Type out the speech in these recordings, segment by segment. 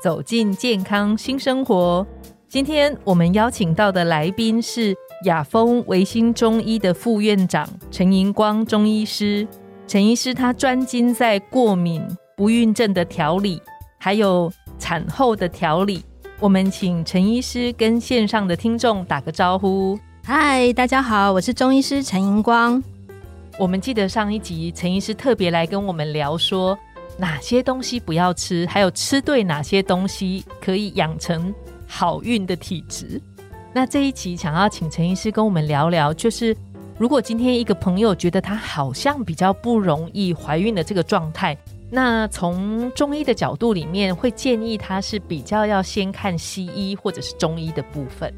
走进健康新生活。今天我们邀请到的来宾是雅风维新中医的副院长陈银光中医师。陈医师他专精在过敏、不孕症的调理，还有产后的调理。我们请陈医师跟线上的听众打个招呼。嗨，大家好，我是中医师陈银光。我们记得上一集陈医师特别来跟我们聊说，哪些东西不要吃，还有吃对哪些东西可以养成。好运的体质。那这一期想要请陈医师跟我们聊聊，就是如果今天一个朋友觉得他好像比较不容易怀孕的这个状态，那从中医的角度里面会建议他是比较要先看西医或者是中医的部分。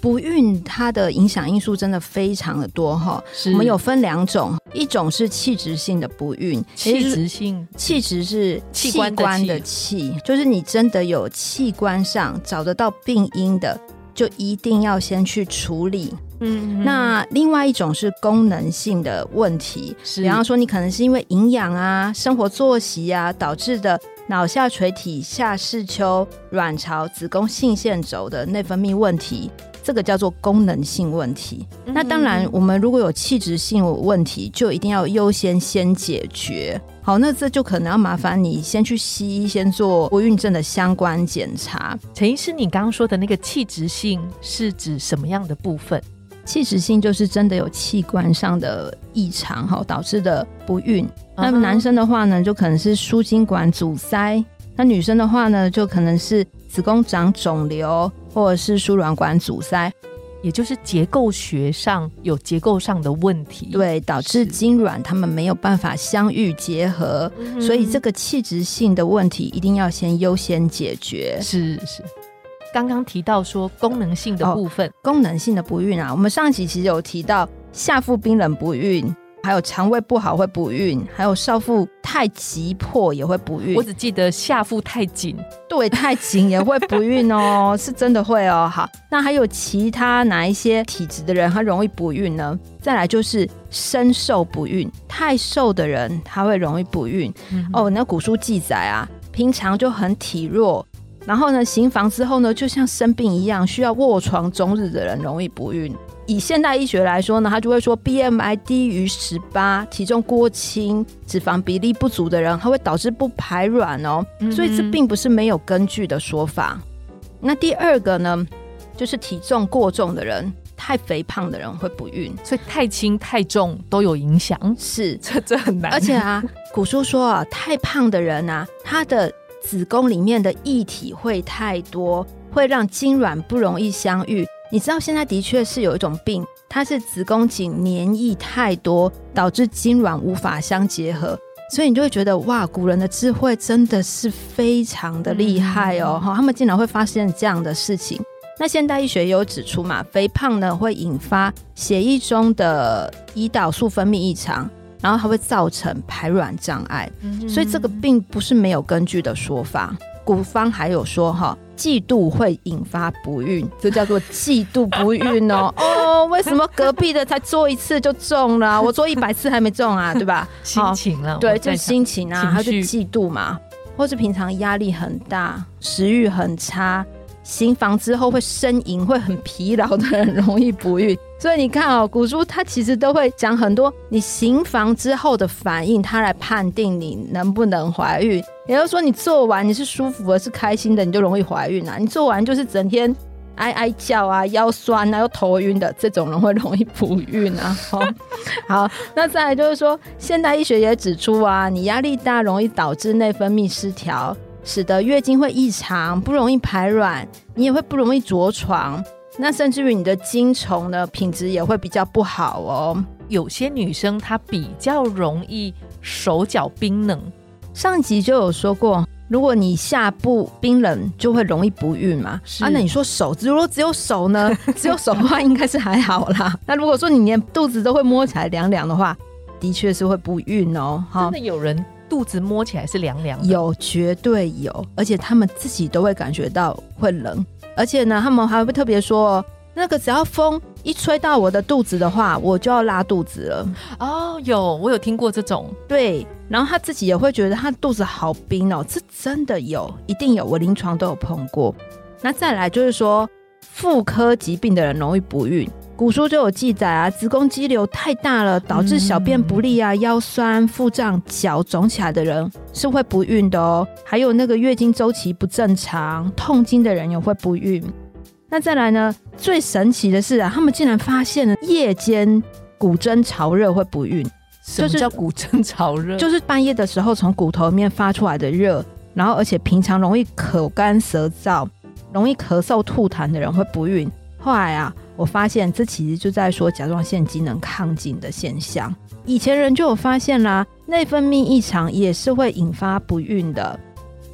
不孕它的影响因素真的非常的多哈，我们有分两种，一种是器质性的不孕，器质性器质是器官的器，就是你真的有器官上找得到病因的，就一定要先去处理。嗯，那另外一种是功能性的问题，比方说你可能是因为营养啊、生活作息啊导致的脑下垂体下视丘、卵巢、子宫性腺轴的内分泌问题。这个叫做功能性问题。那当然，我们如果有器质性问题，就一定要优先先解决。好，那这就可能要麻烦你先去西医先做不孕症的相关检查。陈医师，你刚刚说的那个器质性是指什么样的部分？器质性就是真的有器官上的异常哈导致的不孕。那么男生的话呢，就可能是输精管阻塞；那女生的话呢，就可能是子宫长肿瘤。或者是输卵管阻塞，也就是结构学上有结构上的问题，对，导致精卵它们没有办法相遇结合，所以这个器质性的问题一定要先优先解决。是是，刚刚提到说功能性的部分，功能性的不孕啊，我们上一集其实有提到下腹冰冷不孕。还有肠胃不好会不孕，还有少腹太急迫也会不孕。我只记得下腹太紧，对，太紧也会不孕哦，是真的会哦。好，那还有其他哪一些体质的人他容易不孕呢？再来就是身瘦不孕，太瘦的人他会容易不孕。哦，那古书记载啊，平常就很体弱，然后呢行房之后呢，就像生病一样，需要卧床终日的人容易不孕。以现代医学来说呢，他就会说 BMI 低于十八、体重过轻、脂肪比例不足的人，它会导致不排卵哦。所以这并不是没有根据的说法。那第二个呢，就是体重过重的人、太肥胖的人会不孕，所以太轻太重都有影响。是，这这很难。而且啊，古书说啊，太胖的人啊，他的子宫里面的液体会太多，会让精卵不容易相遇。你知道现在的确是有一种病，它是子宫颈粘液太多，导致精卵无法相结合，所以你就会觉得哇，古人的智慧真的是非常的厉害哦！哈，他们竟然会发现这样的事情。那现代医学也有指出嘛，肥胖呢会引发血液中的胰岛素分泌异常，然后它会造成排卵障碍，所以这个并不是没有根据的说法。古方还有说哈。嫉妒会引发不孕，这叫做嫉妒不孕哦。哦，为什么隔壁的才做一次就中了，我做一百次还没中啊？对吧？心情了，对，就心情啊，他就嫉妒嘛，或是平常压力很大，食欲很差。行房之后会呻吟，会很疲劳的人容易不孕。所以你看哦，古书它其实都会讲很多你行房之后的反应，它来判定你能不能怀孕。也就是说，你做完你是舒服的、是开心的，你就容易怀孕啊。你做完就是整天 哀哀叫啊、腰酸啊、又头晕的这种人会容易不孕啊。好，那再来就是说，现代医学也指出啊，你压力大容易导致内分泌失调。使得月经会异常，不容易排卵，你也会不容易着床，那甚至于你的精虫呢品质也会比较不好哦。有些女生她比较容易手脚冰冷，上集就有说过，如果你下部冰冷，就会容易不孕嘛。啊，那你说手，如果只有手呢？只有手的话，应该是还好啦。那如果说你连肚子都会摸起来凉凉的话，的确是会不孕哦。真哈的，有人肚子摸起来是凉凉的，有绝对有，而且他们自己都会感觉到会冷，而且呢，他们还会特别说，那个只要风一吹到我的肚子的话，我就要拉肚子了。哦，有我有听过这种，对，然后他自己也会觉得他肚子好冰哦，这真的有，一定有，我临床都有碰过。那再来就是说，妇科疾病的人容易不孕。古书就有记载啊，子宫肌瘤太大了，导致小便不利啊，腰酸、腹胀、脚肿起来的人是会不孕的哦。还有那个月经周期不正常、痛经的人也会不孕。那再来呢，最神奇的是啊，他们竟然发现了夜间骨蒸潮热会不孕。什么就是叫骨蒸潮热？就是半夜的时候从骨头里面发出来的热，然后而且平常容易口干舌燥、容易咳嗽吐痰的人会不孕。后来啊，我发现这其实就在说甲状腺机能亢进的现象。以前人就有发现啦，内分泌异常也是会引发不孕的。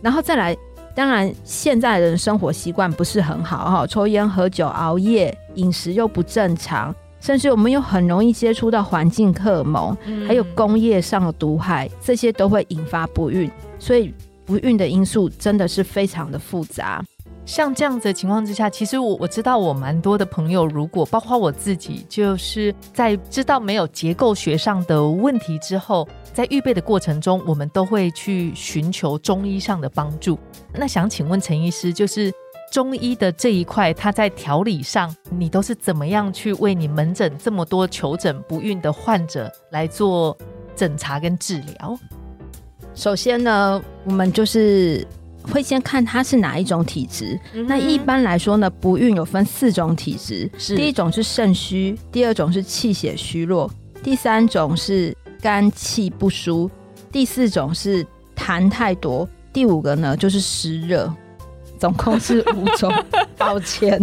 然后再来，当然现在人生活习惯不是很好哈，抽烟、喝酒、熬夜，饮食又不正常，甚至我们又很容易接触到环境荷尔蒙。嗯还有工业上的毒害，这些都会引发不孕，所以不孕的因素真的是非常的复杂。像这样子的情况之下，其实我我知道我蛮多的朋友，如果包括我自己，就是在知道没有结构学上的问题之后，在预备的过程中，我们都会去寻求中医上的帮助。那想请问陈医师，就是中医的这一块，它在调理上，你都是怎么样去为你门诊这么多求诊不孕的患者来做诊查跟治疗？首先呢，我们就是会先看他是哪一种体质。那一般来说呢，不孕有分四种体质，是第一种是肾虚，第二种是气血虚弱，第三种是肝气不舒，第四种是痰太多，第五个呢就是湿热。总共是五种，抱歉。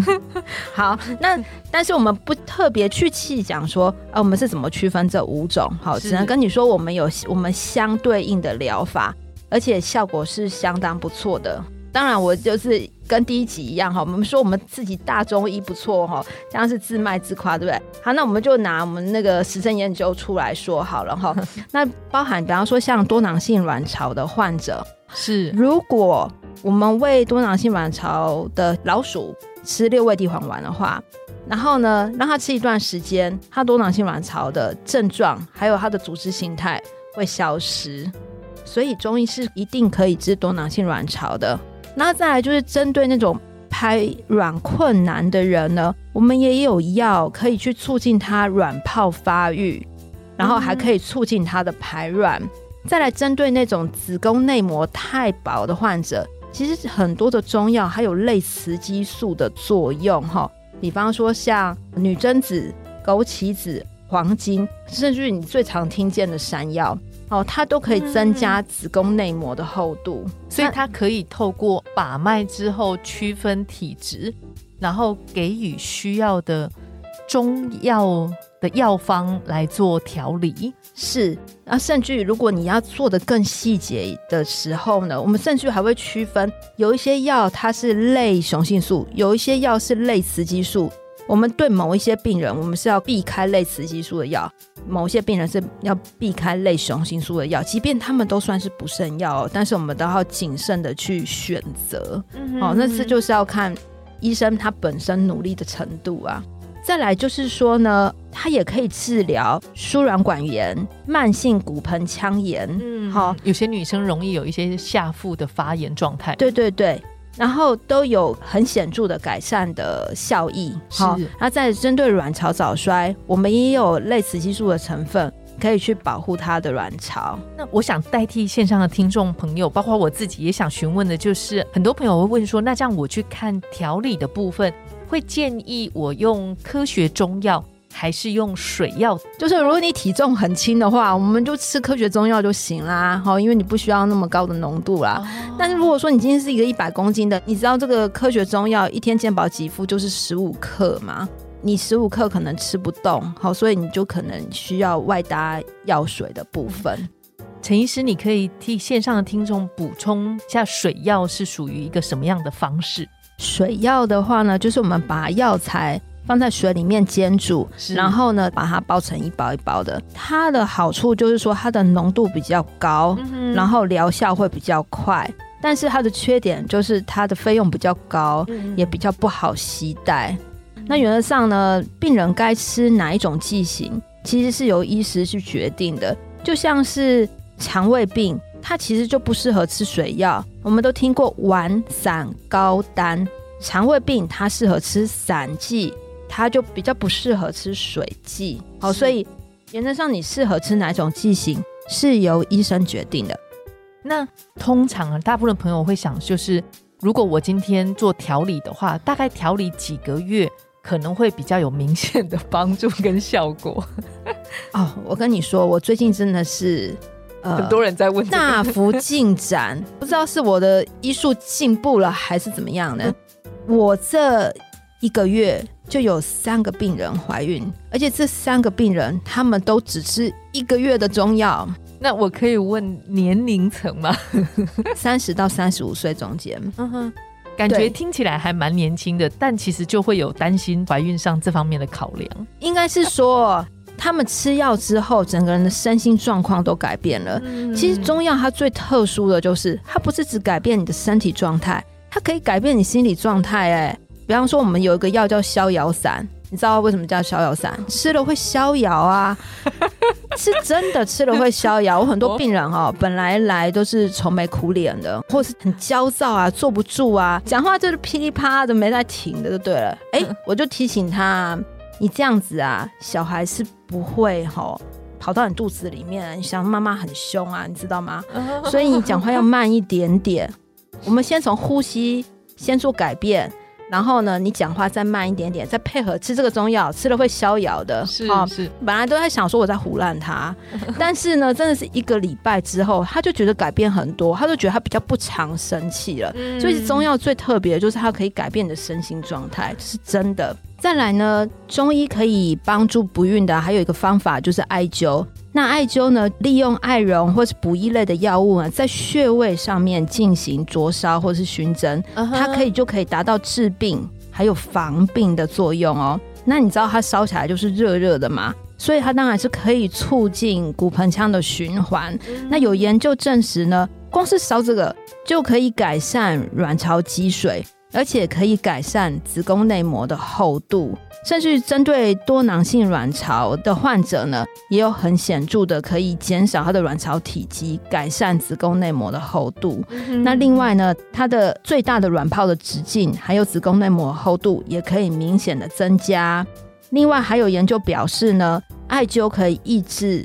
好，那但是我们不特别去细讲说，呃，我们是怎么区分这五种？好，只能跟你说，我们有我们相对应的疗法，而且效果是相当不错的。当然，我就是跟第一集一样哈，我们说我们自己大中医不错哈，这样是自卖自夸，对不对？好，那我们就拿我们那个实证研究出来说好了哈。那包含比方说像多囊性卵巢的患者，是如果我们喂多囊性卵巢的老鼠吃六味地黄丸的话，然后呢，让它吃一段时间，它多囊性卵巢的症状还有它的组织形态会消失。所以中医是一定可以治多囊性卵巢的。那再来就是针对那种排卵困难的人呢，我们也有药可以去促进它卵泡发育，然后还可以促进它的排卵。再来针对那种子宫内膜太薄的患者，其实很多的中药还有类雌激素的作用哈，比方说像女贞子、枸杞子、黄金，甚至于你最常听见的山药。哦，它都可以增加子宫内膜的厚度，所以它可以透过把脉之后区分体质，然后给予需要的中药的药方来做调理。是，那甚至于如果你要做的更细节的时候呢，我们甚至还会区分，有一些药它是类雄性素，有一些药是类雌激素。我们对某一些病人，我们是要避开类雌激素的药；某些病人是要避开类雄性素的药，即便他们都算是不胜药、哦，但是我们都要谨慎的去选择。哦，那这就是要看医生他本身努力的程度啊。再来就是说呢，它也可以治疗输卵管炎、慢性骨盆腔炎。嗯，好有些女生容易有一些下腹的发炎状态。对对对，然后都有很显著的改善的效益。是那在针对卵巢早衰，我们也有类雌激素的成分，可以去保护它的卵巢。那我想代替线上的听众朋友，包括我自己，也想询问的就是，很多朋友会问说，那这样我去看调理的部分，会建议我用科学中药，还是用水药？就是如果你体重很轻的话，我们就吃科学中药就行啦，好，因为你不需要那么高的浓度啦。但是如果说你今天是一个一百公斤的，你知道这个科学中药一天健保给付就是十五克嘛？你十五克可能吃不动，好，所以你就可能需要外搭药水的部分。陈医师，你可以替线上的听众补充一下，水药是属于一个什么样的方式？水药的话呢，就是我们把药材放在水里面煎煮，然后呢把它包成一包一包的。它的好处就是说它的浓度比较高，嗯然后疗效会比较快。但是它的缺点就是它的费用比较高，嗯也比较不好携带。那原则上呢，病人该吃哪一种剂型，其实是由医师去决定的。就像是肠胃病，它其实就不适合吃水药。我们都听过丸、散、高、丹，肠胃病它适合吃散剂，它就比较不适合吃水剂。好，所以原则上你适合吃哪种剂型是由医生决定的。那通常啊，大部分朋友会想，就是如果我今天做调理的话，大概调理几个月可能会比较有明显的帮助跟效果。哦，我跟你说，我最近真的是呃很多人在问这个，大幅进展，不知道是我的医术进步了还是怎么样呢？我这一个月就有三个病人怀孕，而且这三个病人他们都只吃一个月的中药，那我可以问年龄层吗？三十到三十五岁中间。嗯哼。感觉听起来还蛮年轻的，但其实就会有担心怀孕上这方面的考量。应该是说，他们吃药之后，整个人的身心状况都改变了。其实中药它最特殊的就是，它不是只改变你的身体状态，它可以改变你心理状态。哎，比方说我们有一个药叫逍遥散，你知道为什么叫逍遥散？吃了会逍遥啊，是真的吃了会逍遥。我很多病人哦，本来来都是愁眉苦脸的，或是很焦躁啊，坐不住啊，讲话就是噼里啪啦的没在停的，就对了。哎，我就提醒他，你这样子啊，小孩是不会哈、跑到你肚子里面，你想妈妈很凶啊，你知道吗？所以你讲话要慢一点点。我们先从呼吸先做改变，然后呢，你讲话再慢一点点，再配合吃这个中药，吃了会逍遥的。是哦是，本来都在想说我在胡乱他，但是呢，真的是一个礼拜之后，他就觉得改变很多，他就觉得他比较不常生气了。嗯所以中药最特别的就是它可以改变你的身心状态，这是真的。再来呢，中医可以帮助不孕的，还有一个方法就是艾灸。那艾灸呢，利用艾绒或是补益类的药物啊，在穴位上面进行灼烧或是熏蒸，它可以就可以达到治病还有防病的作用哦。那你知道它烧起来就是热热的嘛？所以它当然是可以促进骨盆腔的循环。那有研究证实呢，光是烧这个就可以改善卵巢积水，而且可以改善子宫内膜的厚度，甚至针对多囊性卵巢的患者呢，也有很显著的可以减少它的卵巢体积，改善子宫内膜的厚度。那另外呢，它的最大的卵泡的直径还有子宫内膜厚度也可以明显的增加。另外还有研究表示呢，艾灸可以抑制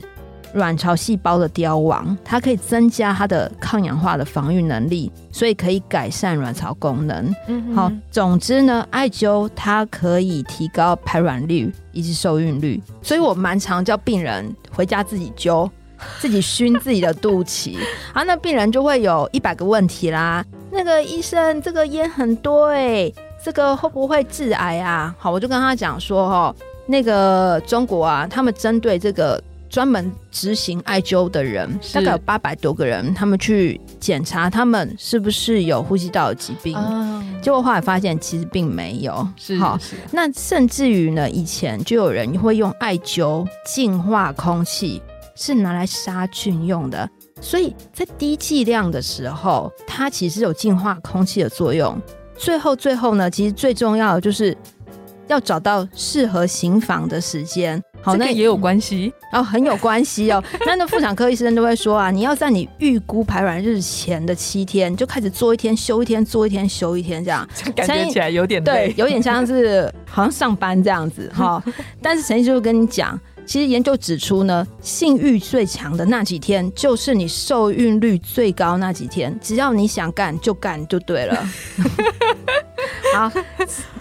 卵巢细胞的凋亡，它可以增加它的抗氧化的防御能力，所以可以改善卵巢功能。嗯好，总之呢，艾灸它可以提高排卵率以及受孕率，所以我蛮常叫病人回家自己灸。自己熏自己的肚脐，啊，那病人就会有一百个问题啦。那个医生，这个烟很多哎、这个会不会致癌啊？好，我就跟他讲说，哦，那个中国啊，他们针对这个专门执行艾灸的人，大概有八百多个人，他们去检查他们是不是有呼吸道的疾病，啊，结果后来发现其实并没有。是好，是那甚至于呢，以前就有人会用艾灸净化空气，是拿来杀菌用的。所以在低剂量的时候，它其实有净化空气的作用。最后，最后呢，其实最重要的就是要找到适合行房的时间。好，那也有关系，哦，很有关系哦。那那妇产科医生都会说啊，你要在你预估排卵日前的七天就开始做一天休一天，做一天休一天这样。感觉起来有点对累，。有点像是 好像上班这样子哈。但是陈医师就跟你讲，其实研究指出呢，性欲最强的那几天，就是你受孕率最高那几天。只要你想干就干就对了。好，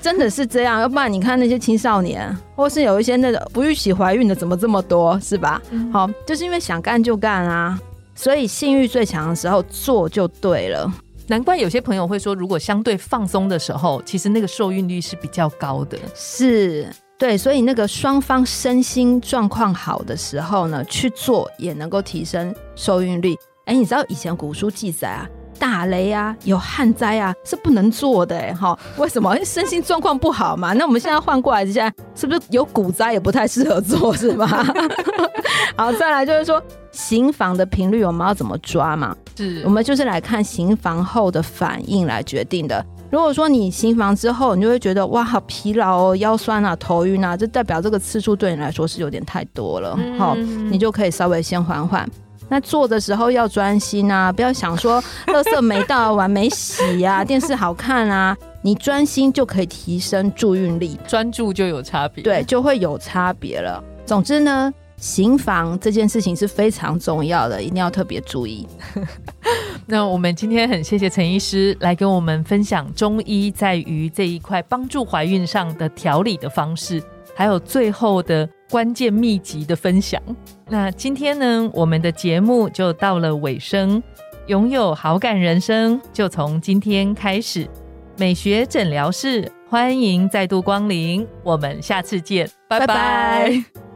真的是这样，要不然你看那些青少年，或是有一些那个不预期怀孕的，怎么这么多，是吧？好，就是因为想干就干啊，所以性欲最强的时候做就对了。难怪有些朋友会说，如果相对放松的时候，其实那个受孕率是比较高的。是，对，所以那个双方身心状况好的时候呢，去做也能够提升受孕率。哎，你知道以前古书记载啊，打雷啊，有旱灾啊，是不能做的哎哈。为什么？因为身心状况不好嘛。那我们现在换过来，现在是不是有股灾也不太适合做，是吧？好，再来就是说，行房的频率我们要怎么抓嘛？是我们就是来看行房后的反应来决定的。如果说你行房之后，你就会觉得哇，好疲劳哦，腰酸啊，头晕啊，这代表这个次数对你来说是有点太多了，好，你就可以稍微先缓缓。那做的时候要专心啊，不要想说垃圾没倒完没洗啊，电视好看啊，你专心就可以提升助孕力，专注就有差别，对，就会有差别了。总之呢。行房这件事情是非常重要的，一定要特别注意。那我们今天很谢谢陈医师来跟我们分享中医在于这一块帮助怀孕上的调理的方式，还有最后的关键秘籍的分享。那今天呢，我们的节目就到了尾声，拥有好感人生就从今天开始。美学诊疗室欢迎再度光临，我们下次见，拜拜。